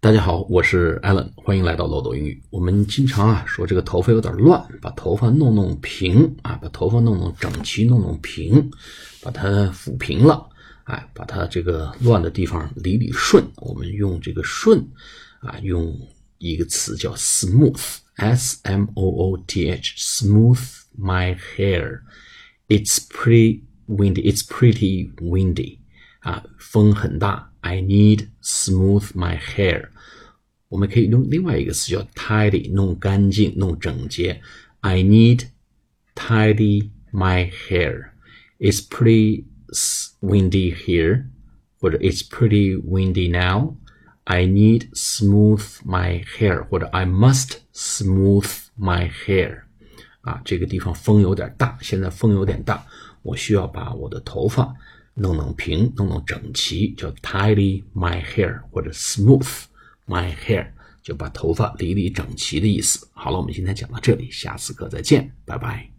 大家好，我是 Allen，欢迎来到漏斗英语。我们经常啊说这个头发有点乱，把头发弄弄平啊，把头发弄弄整齐，弄弄平，把它抚平了，哎，把它这个乱的地方理理顺。我们用这个顺啊，用一个词叫 smooth，s m o o t h，smooth my hair。It's pretty windy. It's pretty windy. 啊，风很大。I need smooth my hair。我们可以用另外一个词叫 tidy，弄干净、弄整洁。I need tidy my hair. It's pretty windy here，或者 It's pretty windy now. I need smooth my hair，或者 I must smooth my hair。啊，这个地方风有点大，现在风有点大，我需要把我的头发 弄弄平，弄弄整齐，叫 tidy my hair 或者 smooth my hair，就把头发理理整齐的意思。好了，我们今天讲到这里，下次课再见，拜拜。